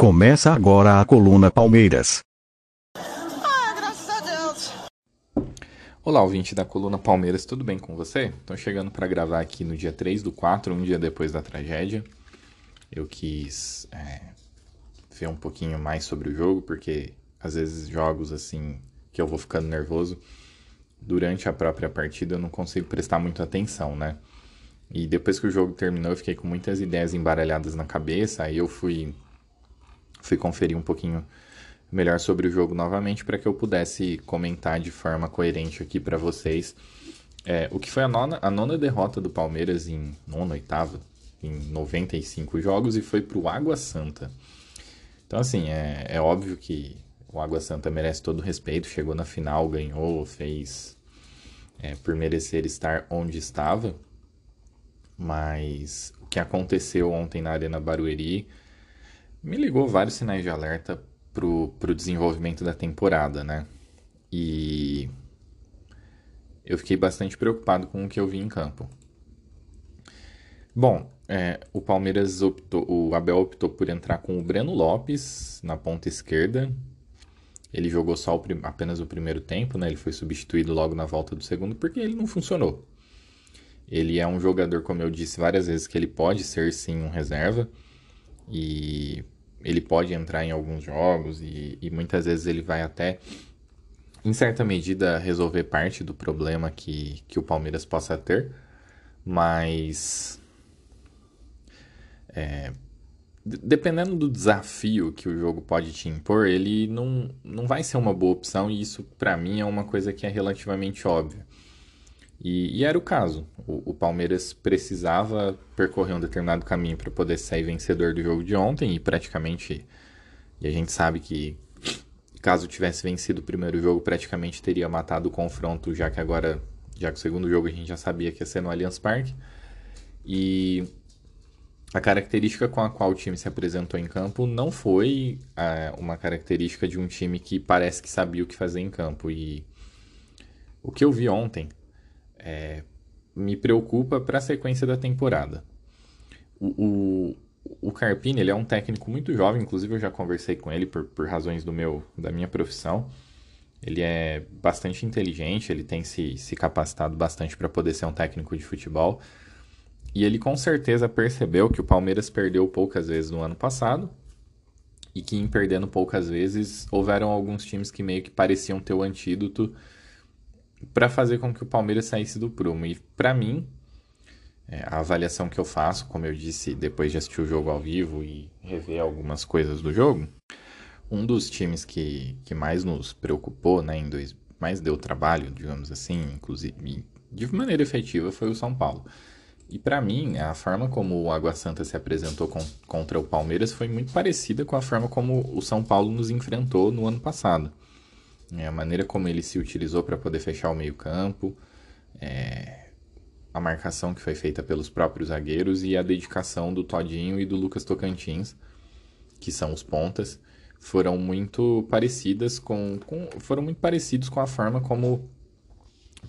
Começa agora a Coluna Palmeiras. Ah, graças a Deus. Olá, ouvinte da Coluna Palmeiras, tudo bem com você? Estou chegando para gravar aqui no dia 3 do 4, um dia depois da tragédia. Eu quis é, ver um pouquinho mais sobre o jogo, porque às vezes jogos assim que eu vou ficando nervoso, durante a própria partida eu não consigo prestar muita atenção, né? E depois que o jogo terminou, eu fiquei com muitas ideias embaralhadas na cabeça, aí eu fui, fui conferir um pouquinho melhor sobre o jogo novamente para que eu pudesse comentar de forma coerente aqui para vocês é, o que foi a nona, a nona derrota do Palmeiras em nona, oitava, em 95 jogos e foi para o Água Santa. Então, assim, é, é óbvio que o Água Santa merece todo o respeito, chegou na final, ganhou, fez é, por merecer estar onde estava, mas o que aconteceu ontem na Arena Barueri me ligou vários sinais de alerta pro, pro desenvolvimento da temporada, né? E eu fiquei bastante preocupado com o que eu vi em campo. Bom, é, o Palmeiras optou, o Abel optou por entrar com o Breno Lopes na ponta esquerda. Ele jogou só o, apenas o primeiro tempo, né? Ele foi substituído logo na volta do segundo porque ele não funcionou. Ele é um jogador, como eu disse várias vezes, que ele pode ser sim um reserva e ele pode entrar em alguns jogos e, e muitas vezes ele vai até, em certa medida, resolver parte do problema que, que o Palmeiras possa ter, mas é, dependendo do desafio que o jogo pode te impor, ele não, não vai ser uma boa opção e isso para mim é uma coisa que é relativamente óbvia. E, e era o caso. O, o, Palmeiras precisava percorrer um determinado caminho para poder sair vencedor do jogo de ontem e praticamente. E a gente sabe que caso tivesse vencido o primeiro jogo, praticamente teria matado o confronto, já que agora, já que o segundo jogo a gente já sabia que ia ser no Allianz Parque. E a característica com a qual o time se apresentou em campo não foi é, uma característica de um time que parece que sabia o que fazer em campo. E o que eu vi ontem é, me preocupa para a sequência da temporada. O, o, o Carpini ele é um técnico muito jovem, inclusive eu já conversei com ele por, por razões do meu, da minha profissão. Ele é bastante inteligente, ele tem se, se capacitado bastante para poder ser um técnico de futebol. E ele com certeza percebeu que o Palmeiras perdeu poucas vezes no ano passado e que em perdendo poucas vezes houveram alguns times que meio que pareciam ter o antídoto para fazer com que o Palmeiras saísse do prumo. E para mim, é, a avaliação que eu faço, como eu disse depois de assistir o jogo ao vivo e rever algumas coisas do jogo, um dos times que, que mais nos preocupou, né, em dois, mais deu trabalho, digamos assim, inclusive de maneira efetiva, foi o São Paulo. E para mim, a forma como o Água Santa se apresentou com, contra o Palmeiras foi muito parecida com a forma como o São Paulo nos enfrentou no ano passado. É, a maneira como ele se utilizou para poder fechar o meio-campo, é, a marcação que foi feita pelos próprios zagueiros e a dedicação do Todinho e do Lucas Tocantins, que são os pontas, foram muito parecidas com, com foram muito parecidos com a forma como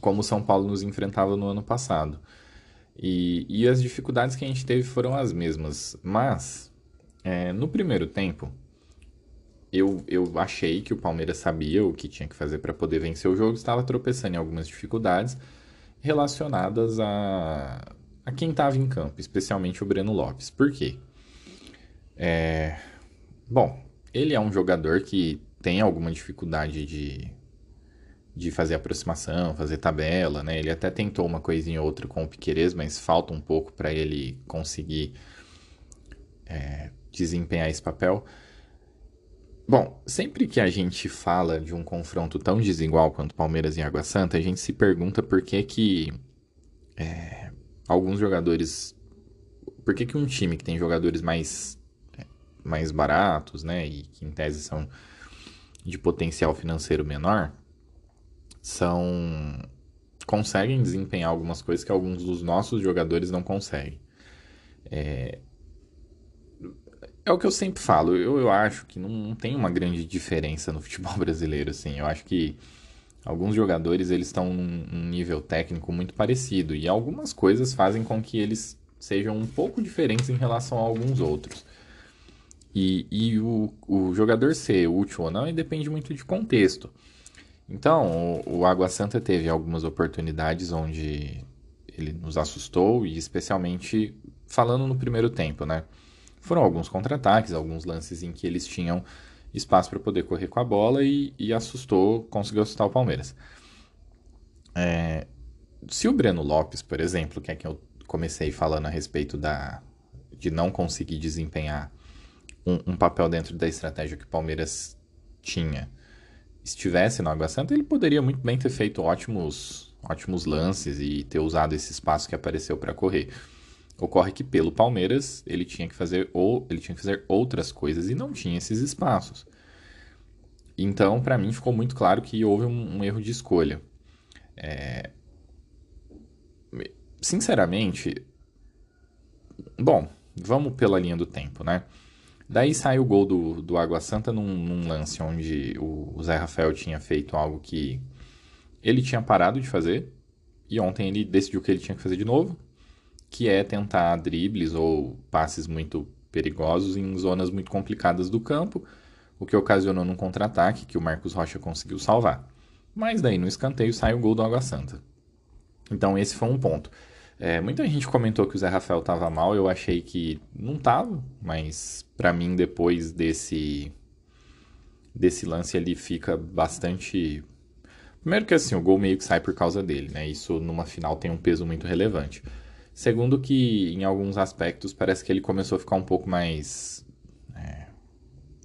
como o São Paulo nos enfrentava no ano passado. E, e as dificuldades que a gente teve foram as mesmas. Mas, é, no primeiro tempo, eu, eu achei que o Palmeiras sabia o que tinha que fazer para poder vencer o jogo, estava tropeçando em algumas dificuldades relacionadas a, a quem estava em campo, especialmente o Breno Lopes. Por quê? É, bom, ele é um jogador que tem alguma dificuldade de, de fazer aproximação, fazer tabela, né? Ele até tentou uma coisinha ou outra com o Piquerez, mas falta um pouco para ele conseguir é, desempenhar esse papel. Bom, sempre que a gente fala de um confronto tão desigual quanto Palmeiras e Água Santa, a gente se pergunta por que que é, alguns jogadores... Por que que um time que tem jogadores mais, é, mais baratos, né, e que em tese são de potencial financeiro menor, são conseguem desempenhar algumas coisas que alguns dos nossos jogadores não conseguem. É, é o que eu sempre falo. Eu, eu acho que não, tem uma grande diferença no futebol brasileiro, assim. Eu acho que alguns jogadores eles estão num, num nível técnico muito parecido e algumas coisas fazem com que eles sejam um pouco diferentes em relação a alguns outros. E, e o, o jogador ser útil ou não depende muito de contexto. Então, o, o Água Santa teve algumas oportunidades onde ele nos assustou, e especialmente falando no primeiro tempo, né? Foram alguns contra-ataques, alguns lances em que eles tinham espaço para poder correr com a bola e, e, assustou, conseguiu assustar o Palmeiras. É, se o Breno Lopes, por exemplo, que é que eu comecei falando a respeito da, de não conseguir desempenhar um, um papel dentro da estratégia que o Palmeiras tinha, estivesse no Água Santa, ele poderia muito bem ter feito ótimos, ótimos lances e ter usado esse espaço que apareceu para correr. Ocorre que pelo Palmeiras ele tinha que fazer ou ele tinha que fazer outras coisas e não tinha esses espaços. Então, para mim ficou muito claro que houve um, um erro de escolha. É... Sinceramente, bom, vamos pela linha do tempo, né? Daí sai o gol do, do Água Santa num, num lance onde o, o Zé Rafael tinha feito algo que ele tinha parado de fazer e ontem ele decidiu que ele tinha que fazer de novo que é tentar dribles ou passes muito perigosos em zonas muito complicadas do campo, o que ocasionou num contra-ataque que o Marcos Rocha conseguiu salvar. Mas daí no escanteio sai o gol do Água Santa. Então esse foi um ponto. É, muita gente comentou que o Zé Rafael estava mal, eu achei que não estava, mas para mim depois desse desse lance ele fica bastante Primeiro que assim, o gol meio que sai por causa dele, né? Isso numa final tem um peso muito relevante. Segundo que, em alguns aspectos, parece que ele começou a ficar um pouco mais... É,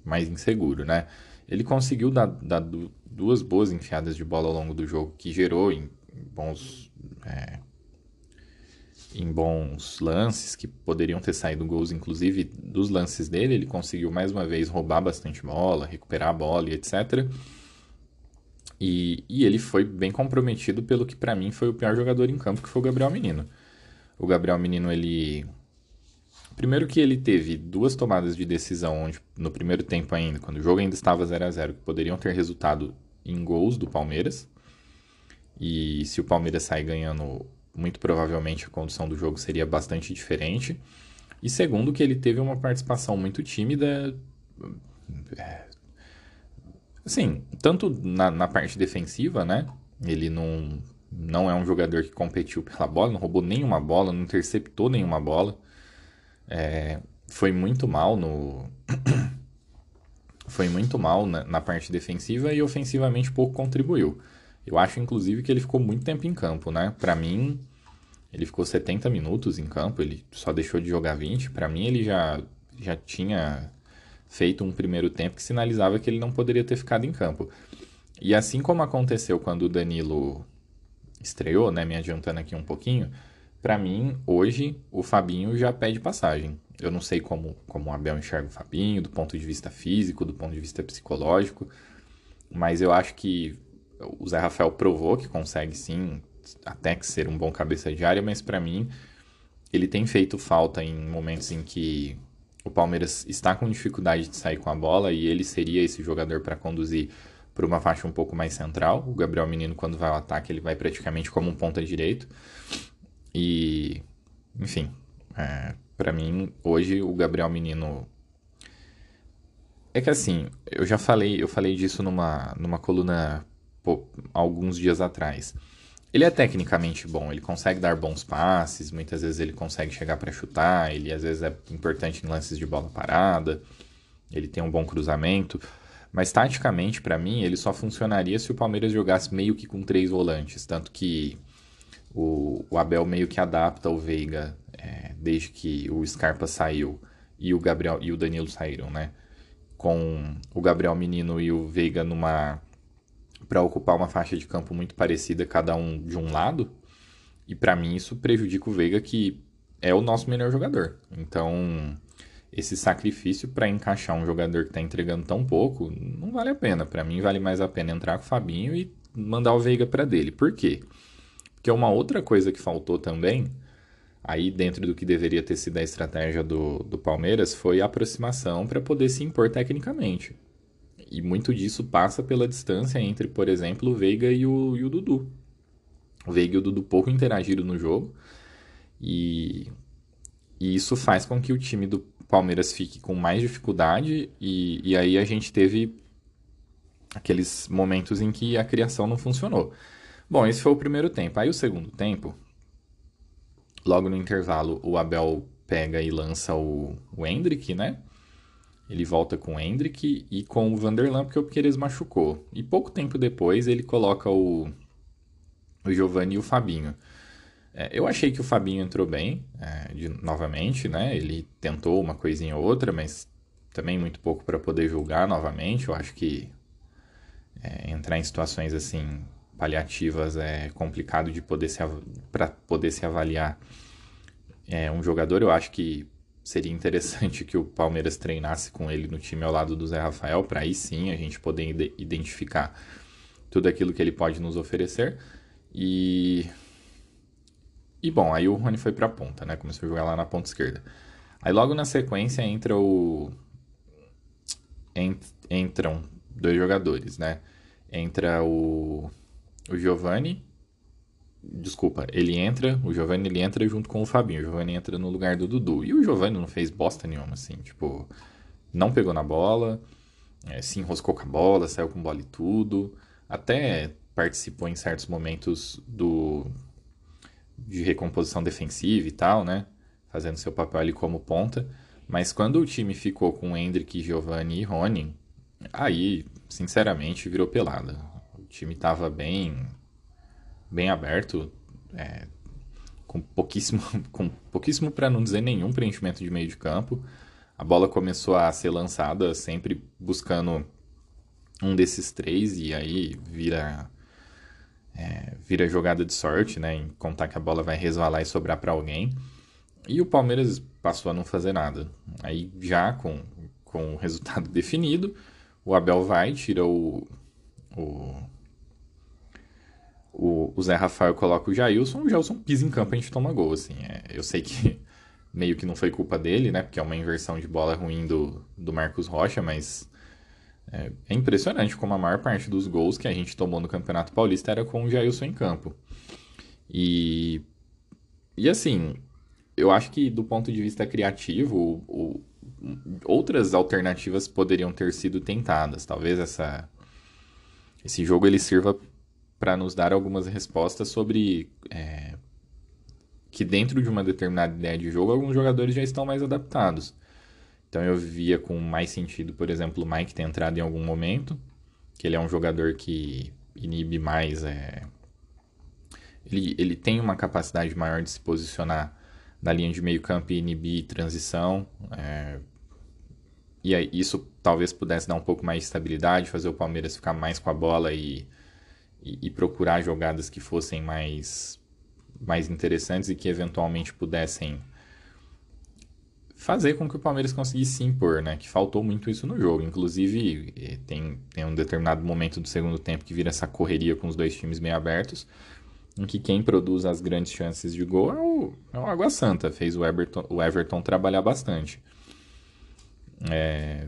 mais inseguro, né? Ele conseguiu dar, dar, duas boas enfiadas de bola ao longo do jogo, que gerou em, bons... É, em bons lances, que poderiam ter saído gols, inclusive dos lances dele, ele conseguiu mais uma vez roubar bastante bola, recuperar a bola e etc. E, e ele foi bem comprometido pelo que para mim foi o pior jogador em campo, que foi o Gabriel Menino o Gabriel Menino, ele. Primeiro que ele teve duas tomadas de decisão onde, no primeiro tempo ainda, quando o jogo ainda estava 0 a 0 que poderiam ter resultado em gols do Palmeiras. E se o Palmeiras sair ganhando, muito provavelmente a condução do jogo seria bastante diferente. E segundo que ele teve uma participação muito tímida. É, assim, tanto na, na parte defensiva, né? Ele não não é um jogador que competiu pela bola, não roubou nenhuma bola, não interceptou nenhuma bola. É, foi muito mal no. foi muito mal na, na, parte defensiva e ofensivamente pouco contribuiu. Eu acho, inclusive, que ele ficou muito tempo em campo, né? Para mim, ele ficou 70 minutos em campo, ele só deixou de jogar 20. Para mim, ele já, já tinha feito um primeiro tempo que sinalizava que ele não poderia ter ficado em campo. E assim como aconteceu quando o Danilo estreou, né, me adiantando aqui um pouquinho, para mim, hoje, o Fabinho já pede passagem. Eu não sei como, como o Abel enxerga o Fabinho, do ponto de vista físico, do ponto de vista psicológico, mas eu acho que o Zé Rafael provou que consegue sim, até que ser um bom cabeça de área, mas para mim, ele tem feito falta em momentos em que o Palmeiras está com dificuldade de sair com a bola e ele seria esse jogador para conduzir por uma faixa um pouco mais central. O Gabriel Menino, quando vai ao ataque, ele vai praticamente como um ponta direito. E, enfim, é, para mim, hoje o Gabriel Menino. É que assim, eu já falei, eu falei disso numa, numa coluna pô, alguns dias atrás. Ele é tecnicamente bom, ele consegue dar bons passes, muitas vezes ele consegue chegar para chutar, ele às vezes é importante em lances de bola parada, ele tem um bom cruzamento. Mas taticamente, para mim, ele só funcionaria se o Palmeiras jogasse meio que com três volantes. Tanto que o, o Abel meio que adapta o Veiga é, desde que o Scarpa saiu e o Gabriel e o Danilo saíram, né? Com o Gabriel Menino e o Veiga numa para ocupar uma faixa de campo muito parecida, cada um de um lado. E para mim isso prejudica o Veiga, que é o nosso melhor jogador. Então, esse sacrifício para encaixar um jogador que está entregando tão pouco não vale a pena. Para mim, vale mais a pena entrar com o Fabinho e mandar o Veiga para dele. Por quê? Porque uma outra coisa que faltou também, aí dentro do que deveria ter sido a estratégia do, do Palmeiras, foi a aproximação para poder se impor tecnicamente. E muito disso passa pela distância entre, por exemplo, o Veiga e o, e o Dudu. O Veiga e o Dudu pouco interagiram no jogo. E e isso faz com que o time do, Palmeiras fique com mais dificuldade e, e aí a gente teve aqueles momentos em que a criação não funcionou. Bom, esse foi o primeiro tempo. Aí o segundo tempo, logo no intervalo, o Abel pega e lança o, o Hendrick, né? Ele volta com o Hendrick e com o Vanderlan porque o Pires machucou. E pouco tempo depois ele coloca o, o Giovanni e o Fabinho. É, eu achei que o Fabinho entrou bem, é, de, novamente, né? Ele tentou uma coisinha ou outra, mas também muito pouco para poder julgar novamente. Eu acho que é, entrar em situações assim paliativas é complicado de poder se para poder se avaliar é, um jogador. Eu acho que seria interessante que o Palmeiras treinasse com ele no time ao lado do Zé Rafael, para aí sim a gente poder identificar tudo aquilo que ele pode nos oferecer. E. E bom, aí o Rony foi para a ponta, né? Começou a jogar lá na ponta esquerda. Aí logo na sequência entra o. Ent... Entram dois jogadores, né? Entra o. O Giovanni Desculpa, ele entra, o Giovanni ele entra junto com o Fabinho. O Giovanni entra no lugar do Dudu. E o Giovanni não fez bosta nenhuma, assim, tipo, não pegou na bola, é, se enroscou com a bola, saiu com bola e tudo. Até participou em certos momentos do de recomposição defensiva e tal, né? Fazendo seu papel ali como ponta. Mas quando o time ficou com Hendrick, Giovanni e Rony, aí, sinceramente, virou pelada. O time tava bem bem aberto, é, com pouquíssimo, com pouquíssimo para não dizer nenhum preenchimento de meio de campo. A bola começou a ser lançada sempre buscando um desses três e aí vira é, vira jogada de sorte, né? Em contar que a bola vai resvalar e sobrar para alguém. E o Palmeiras passou a não fazer nada. Aí já com, com o resultado definido, o Abel vai, tira o, o o, Zé Rafael coloca o Jailson, o Jailson pisa em campo e a gente toma gol, assim. É, eu sei que meio que não foi culpa dele, né? Porque é uma inversão de bola ruim do, do Marcos Rocha, mas é, é, impressionante como a maior parte dos gols que a gente tomou no Campeonato Paulista era com o Jailson em campo. E, e assim, eu acho que do ponto de vista criativo, o, o, outras alternativas poderiam ter sido tentadas. Talvez essa, esse jogo ele sirva para nos dar algumas respostas sobre é, que dentro de uma determinada ideia de jogo alguns jogadores já estão mais adaptados. Então eu via com mais sentido, por exemplo, o Mike ter entrado em algum momento, que ele é um jogador que inibe mais. É... Ele, ele tem uma capacidade maior de se posicionar na linha de meio campo e inibir transição. É... E aí, isso talvez pudesse dar um pouco mais de estabilidade, fazer o Palmeiras ficar mais com a bola e e, e procurar jogadas que fossem mais, mais interessantes e que eventualmente pudessem fazer com que o Palmeiras conseguisse se impor, né? Que faltou muito isso no jogo. Inclusive, eh, tem, tem um determinado momento do segundo tempo que vira essa correria com os dois times meio abertos, em que quem produz as grandes chances de gol é o, é o Água Santa. Fez o Everton, o Everton trabalhar bastante. É,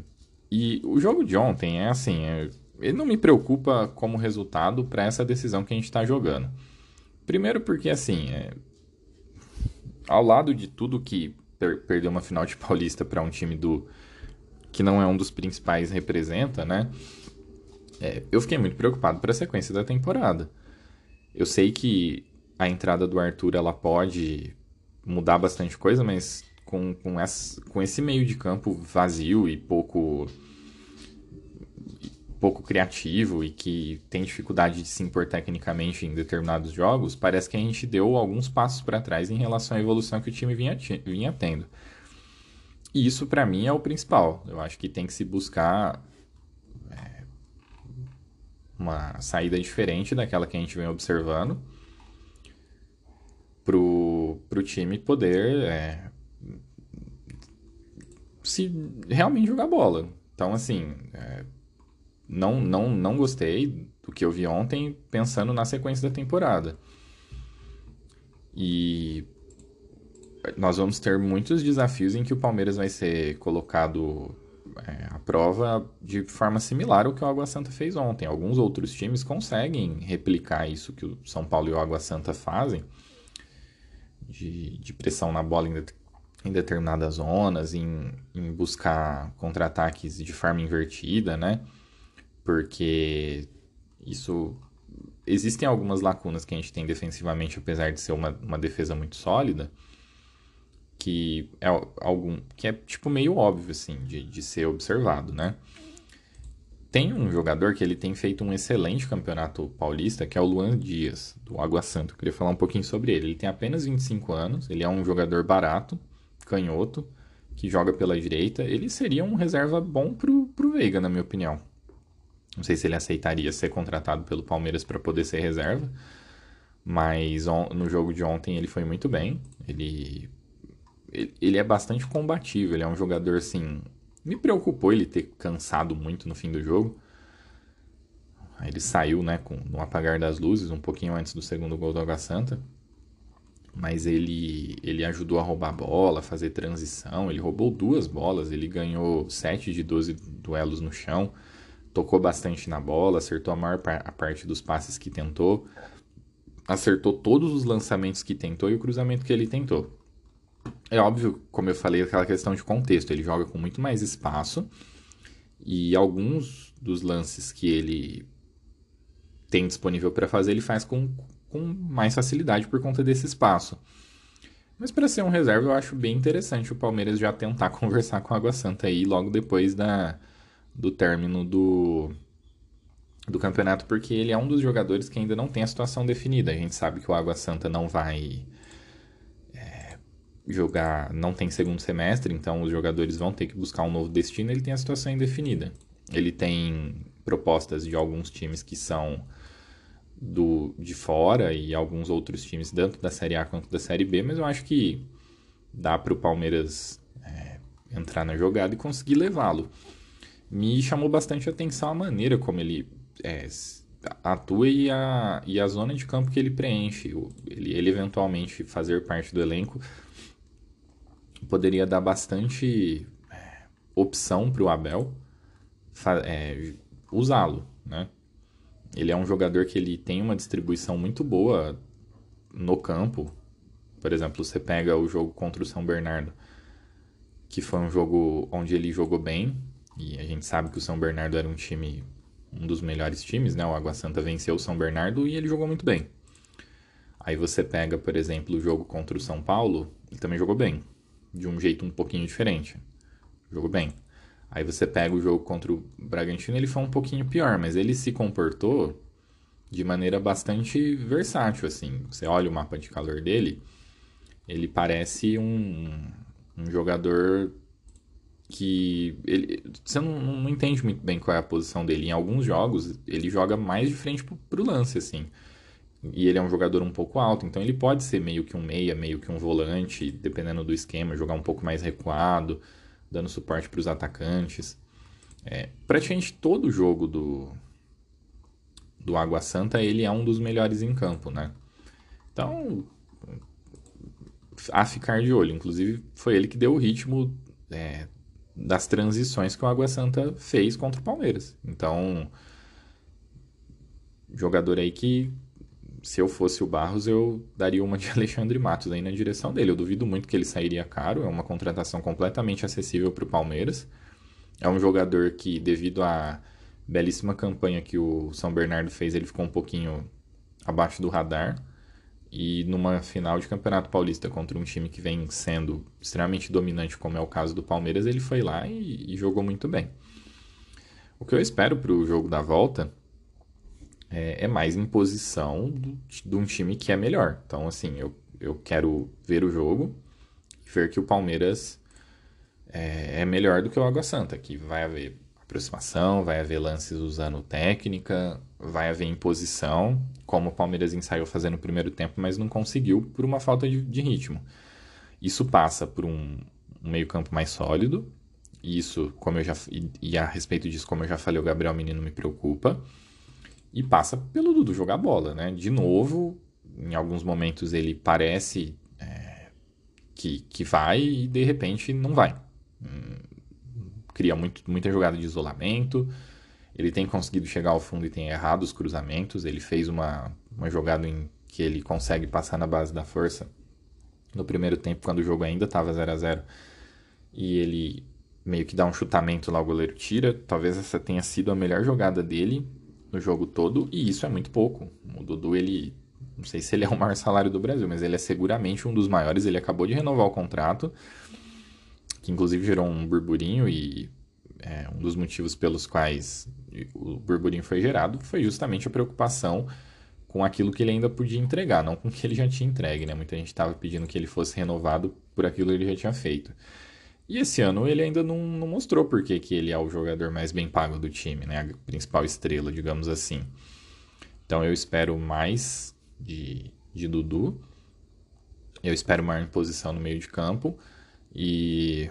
e o jogo de ontem é assim, é, ele não me preocupa como resultado para essa decisão que a gente está jogando. Primeiro porque, assim, é... ao lado de tudo que per perdeu uma final de Paulista para um time do que não é um dos principais representa, né? É, eu fiquei muito preocupado para a sequência da temporada. Eu sei que a entrada do Arthur ela pode mudar bastante coisa, mas com, com, essa, com esse meio de campo vazio e pouco pouco criativo e que tem dificuldade de se impor tecnicamente em determinados jogos, parece que a gente deu alguns passos para trás em relação à evolução que o time vinha, vinha tendo. E isso, para mim, é o principal. Eu acho que tem que se buscar é, uma saída diferente daquela que a gente vem observando para o time poder é, se realmente jogar bola. Então, assim, é, não, não, não gostei do que eu vi ontem, pensando na sequência da temporada. E nós vamos ter muitos desafios em que o Palmeiras vai ser colocado é, à prova de forma similar ao que o Água Santa fez ontem. Alguns outros times conseguem replicar isso que o São Paulo e o Água Santa fazem, de, de pressão na bola em, em determinadas zonas, em, em buscar contra-ataques de forma invertida, né? Porque isso. Existem algumas lacunas que a gente tem defensivamente, apesar de ser uma, uma defesa muito sólida, que é algum que é tipo meio óbvio assim de, de ser observado, né? Tem um jogador que ele tem feito um excelente campeonato paulista, que é o Luan Dias, do Água Santa. Eu queria falar um pouquinho sobre ele. Ele tem apenas 25 anos, ele é um jogador barato, canhoto, que joga pela direita. Ele seria um reserva bom pro, pro Veiga, na minha opinião. Não sei se ele aceitaria ser contratado pelo Palmeiras para poder ser reserva, mas no jogo de ontem ele foi muito bem. Ele, ele, é bastante combativo, ele é um jogador assim me preocupou ele ter cansado muito no fim do jogo. Ele saiu, né, com, no apagar das luzes, um pouquinho antes do segundo gol do Água Santa. Mas ele, ele ajudou a roubar a bola, fazer transição. Ele roubou duas bolas, ele ganhou 7 de 12 duelos no chão. Tocou bastante na bola, acertou a maior par a parte dos passes que tentou. Acertou todos os lançamentos que tentou e o cruzamento que ele tentou. É óbvio, como eu falei, aquela questão de contexto. Ele joga com muito mais espaço e alguns dos lances que ele tem disponível para fazer, ele faz com, com mais facilidade por conta desse espaço. Mas para ser um reserva, eu acho bem interessante o Palmeiras já tentar conversar com a Água Santa aí logo depois da, do término do, do campeonato, porque ele é um dos jogadores que ainda não tem a situação definida. A gente sabe que o Água Santa não vai jogar não tem segundo semestre, então os jogadores vão ter que buscar um novo destino, ele tem a situação indefinida. Ele tem propostas de alguns times que são do de fora e alguns outros times tanto da Série A quanto da Série B, mas eu acho que dá para o Palmeiras é, entrar na jogada e conseguir levá-lo. Me chamou bastante atenção a maneira como ele é, atua e a, e a zona de campo que ele preenche. Ele, ele eventualmente fazer parte do elenco poderia dar bastante é, opção para o Abel é, usá-lo, né? Ele é um jogador que ele tem uma distribuição muito boa no campo. Por exemplo, você pega o jogo contra o São Bernardo, que foi um jogo onde ele jogou bem, e a gente sabe que o São Bernardo era um time, um dos melhores times, né? O Água Santa venceu o São Bernardo e ele jogou muito bem. Aí você pega, por exemplo, o jogo contra o São Paulo, ele também jogou bem de um jeito um pouquinho diferente. Jogou bem. Aí você pega o jogo contra o Bragantino, ele foi um pouquinho pior, mas ele se comportou de maneira bastante versátil, assim. Você olha o mapa de calor dele, ele parece um, um jogador que ele, você não, não, entende muito bem qual é a posição dele. Em alguns jogos, ele joga mais de frente pro, pro lance, assim. E ele é um jogador um pouco alto, então ele pode ser meio que um meia, meio que um volante, dependendo do esquema, jogar um pouco mais recuado, dando suporte para os atacantes. É, praticamente todo jogo do, do Água Santa, ele é um dos melhores em campo, né? Então, a ficar de olho. Inclusive, foi ele que deu o ritmo é, das transições que o Água Santa fez contra o Palmeiras. Então, jogador aí que se eu fosse o Barros, eu daria uma de Alexandre Matos aí na direção dele. Eu duvido muito que ele sairia caro, é uma contratação completamente acessível para o Palmeiras. É um jogador que, devido à belíssima campanha que o São Bernardo fez, ele ficou um pouquinho abaixo do radar. E numa final de Campeonato Paulista contra um time que vem sendo extremamente dominante, como é o caso do Palmeiras, ele foi lá e, e jogou muito bem. O que eu espero para o jogo da volta é, é mais imposição do, de um time que é melhor. Então, assim, eu, eu quero ver o jogo ver que o Palmeiras é, é melhor do que o Água Santa, que vai haver aproximação, vai haver lances usando técnica, vai haver imposição, como o Palmeiras ensaiou fazendo no primeiro tempo, mas não conseguiu por uma falta de, de ritmo. Isso passa por um, um meio-campo mais sólido. Isso, como eu já e, e, a respeito disso, como eu já falei, o Gabriel Menino me preocupa. E passa pelo Dudu jogar bola, né? De novo, em alguns momentos ele parece é, que, que vai e de repente não vai. Hum, cria muito, muita jogada de isolamento. Ele tem conseguido chegar ao fundo e tem errado os cruzamentos. Ele fez uma, uma jogada em que ele consegue passar na base da força no primeiro tempo, quando o jogo ainda estava 0 a 0 e ele meio que dá um chutamento lá, o goleiro tira. Talvez essa tenha sido a melhor jogada dele no jogo todo, e isso é muito pouco. O Dudu, ele. Não sei se ele é o maior salário do Brasil, mas ele é seguramente um dos maiores. Ele acabou de renovar o contrato, que inclusive gerou um burburinho, e é, um dos motivos pelos quais o burburinho foi gerado foi justamente a preocupação com aquilo que ele ainda podia entregar, não com o que ele já tinha entregue, né? Muita gente estava pedindo que ele fosse renovado por aquilo que ele já tinha feito. E esse ano ele ainda não, não mostrou porque que ele é o jogador mais bem pago do time, né? A principal estrela, digamos assim. Então eu espero mais de, de Dudu. Eu espero maior imposição no meio de campo. E,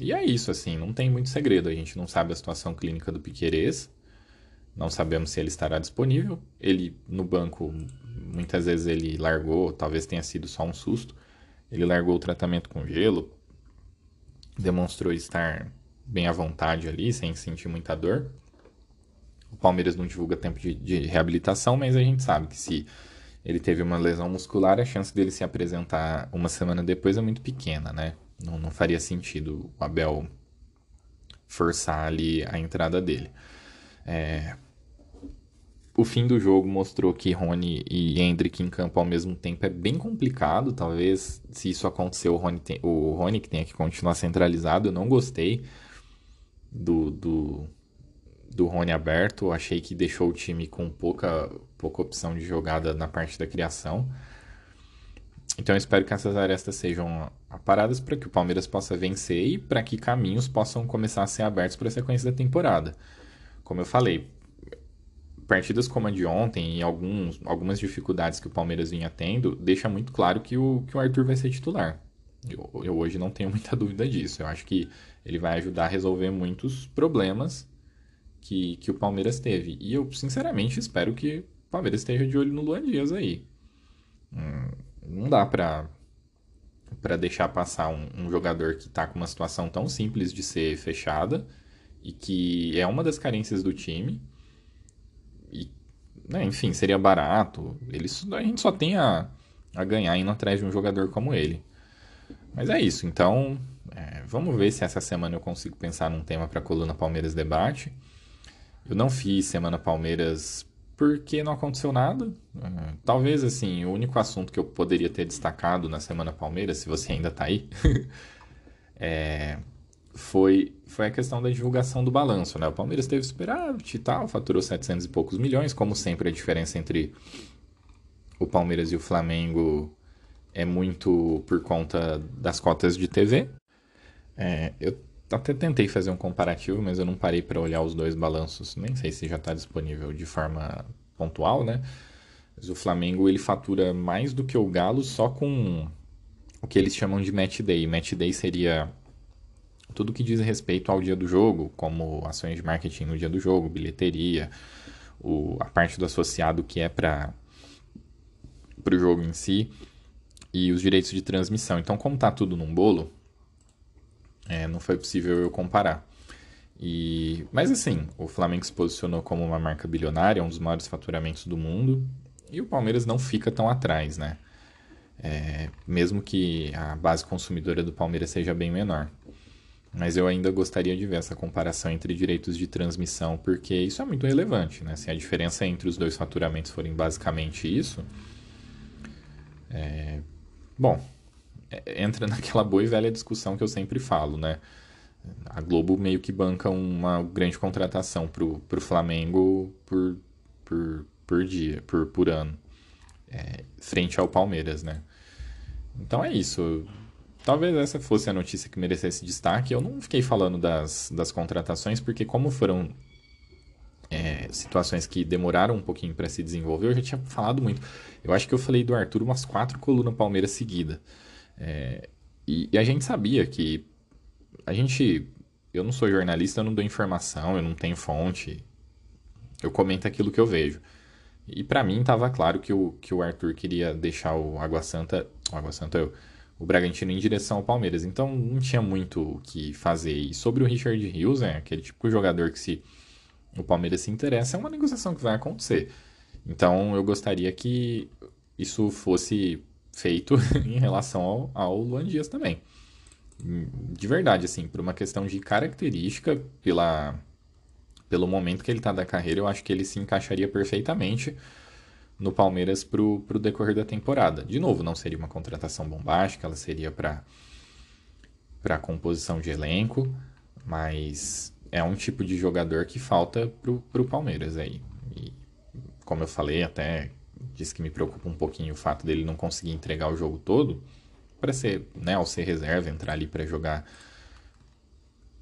e é isso, assim, não tem muito segredo. A gente não sabe a situação clínica do Piquerez. Não sabemos se ele estará disponível. Ele, no banco, muitas vezes ele largou, talvez tenha sido só um susto. Ele largou o tratamento com gelo, demonstrou estar bem à vontade ali, sem sentir muita dor. O Palmeiras não divulga tempo de, de, reabilitação, mas a gente sabe que se ele teve uma lesão muscular, a chance dele se apresentar uma semana depois é muito pequena, né? Não, não faria sentido o Abel forçar ali a entrada dele. É, o fim do jogo mostrou que Rony e Hendrick em campo ao mesmo tempo é bem complicado. Talvez, se isso acontecer, o Rony, tem, o Rony que tenha que continuar centralizado. Eu não gostei do, do, do Rony aberto. Achei que deixou o time com pouca, pouca opção de jogada na parte da criação. Então eu espero que essas arestas sejam aparadas para que o Palmeiras possa vencer e para que caminhos possam começar a ser abertos para a sequência da temporada. Como eu falei, partidas como a de ontem e alguns, algumas dificuldades que o Palmeiras vinha tendo, deixa muito claro que o, que o Arthur vai ser titular. Eu, eu hoje não tenho muita dúvida disso. Eu acho que ele vai ajudar a resolver muitos problemas que, que o Palmeiras teve. E eu, sinceramente, espero que o Palmeiras esteja de olho no Luan Dias aí. Não dá pra, pra deixar passar um, um jogador que tá com uma situação tão simples de ser fechada e que é uma das carências do time e, né, enfim, seria barato. Ele, a gente só tem a, a ganhar indo atrás de um jogador como ele. Mas é isso, então é, vamos ver se essa semana eu consigo pensar num tema para a coluna Palmeiras Debate. Eu não fiz Semana Palmeiras porque não aconteceu nada. É, talvez, assim, o único assunto que eu poderia ter destacado na Semana Palmeiras, se você ainda está aí, é, foi, foi a questão da divulgação do balanço. Né? O Palmeiras teve superávit e tal, faturou 700 e poucos milhões. Como sempre, a diferença entre o Palmeiras e o Flamengo é muito por conta das cotas de TV. É, eu até tentei fazer um comparativo, mas eu não parei para olhar os dois balanços. Nem sei se já está disponível de forma pontual, né? Mas o Flamengo ele fatura mais do que o Galo só com o que eles chamam de match day. Match day seria tudo que diz respeito ao dia do jogo, como ações de marketing no dia do jogo, bilheteria, o, a parte do associado que é para o jogo em si e os direitos de transmissão. Então, como está tudo num bolo, é, não foi possível eu comparar. E, mas assim, o Flamengo se posicionou como uma marca bilionária, um dos maiores faturamentos do mundo, e o Palmeiras não fica tão atrás, né? É, mesmo que a base consumidora do Palmeiras seja bem menor. Mas eu ainda gostaria de ver essa comparação entre direitos de transmissão, porque isso é muito relevante, né? Se a diferença entre os dois faturamentos forem basicamente isso, é... bom, entra naquela boa e velha discussão que eu sempre falo, né? A Globo meio que banca uma grande contratação pro, pro Flamengo por, por, por dia, por, por ano, é, frente ao Palmeiras, né? Então é isso Talvez essa fosse a notícia que merecesse destaque. Eu não fiquei falando das, das contratações, porque como foram é, situações que demoraram um pouquinho para se desenvolver, eu já tinha falado muito. Eu acho que eu falei do Arthur umas quatro colunas Palmeiras seguida. É, e, e, a gente sabia que a gente. Eu não sou jornalista, eu não dou informação, eu não tenho fonte. Eu comento aquilo que eu vejo. E para mim estava claro que o, que o Arthur queria deixar o Água Santa. O Água Santa eu o Bragantino em direção ao Palmeiras. Então não tinha muito o que fazer. E sobre o Richard Rios, é aquele tipo de jogador que se o Palmeiras se interessa, é uma negociação que vai acontecer. Então eu gostaria que isso fosse feito em relação ao, ao Luan Dias também. De verdade, assim, por uma questão de característica, pela, pelo momento que ele está da carreira, eu acho que ele se encaixaria perfeitamente no Palmeiras para o decorrer da temporada. De novo, não seria uma contratação bombástica, ela seria para a composição de elenco, mas é um tipo de jogador que falta para o Palmeiras aí. E, como eu falei, até disse que me preocupa um pouquinho o fato dele não conseguir entregar o jogo todo, para ser, né, ao ser reserva, entrar ali para jogar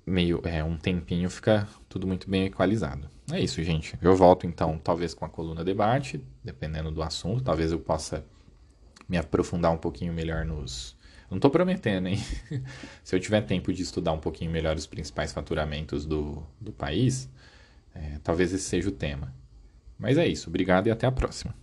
meio é, um tempinho, fica tudo muito bem equalizado. É isso, gente. Eu volto então, talvez com a coluna debate, dependendo do assunto, talvez eu possa me aprofundar um pouquinho melhor nos. Não estou prometendo, hein? Se eu tiver tempo de estudar um pouquinho melhor os principais faturamentos do, do país, é, talvez esse seja o tema. Mas é isso. Obrigado e até a próxima.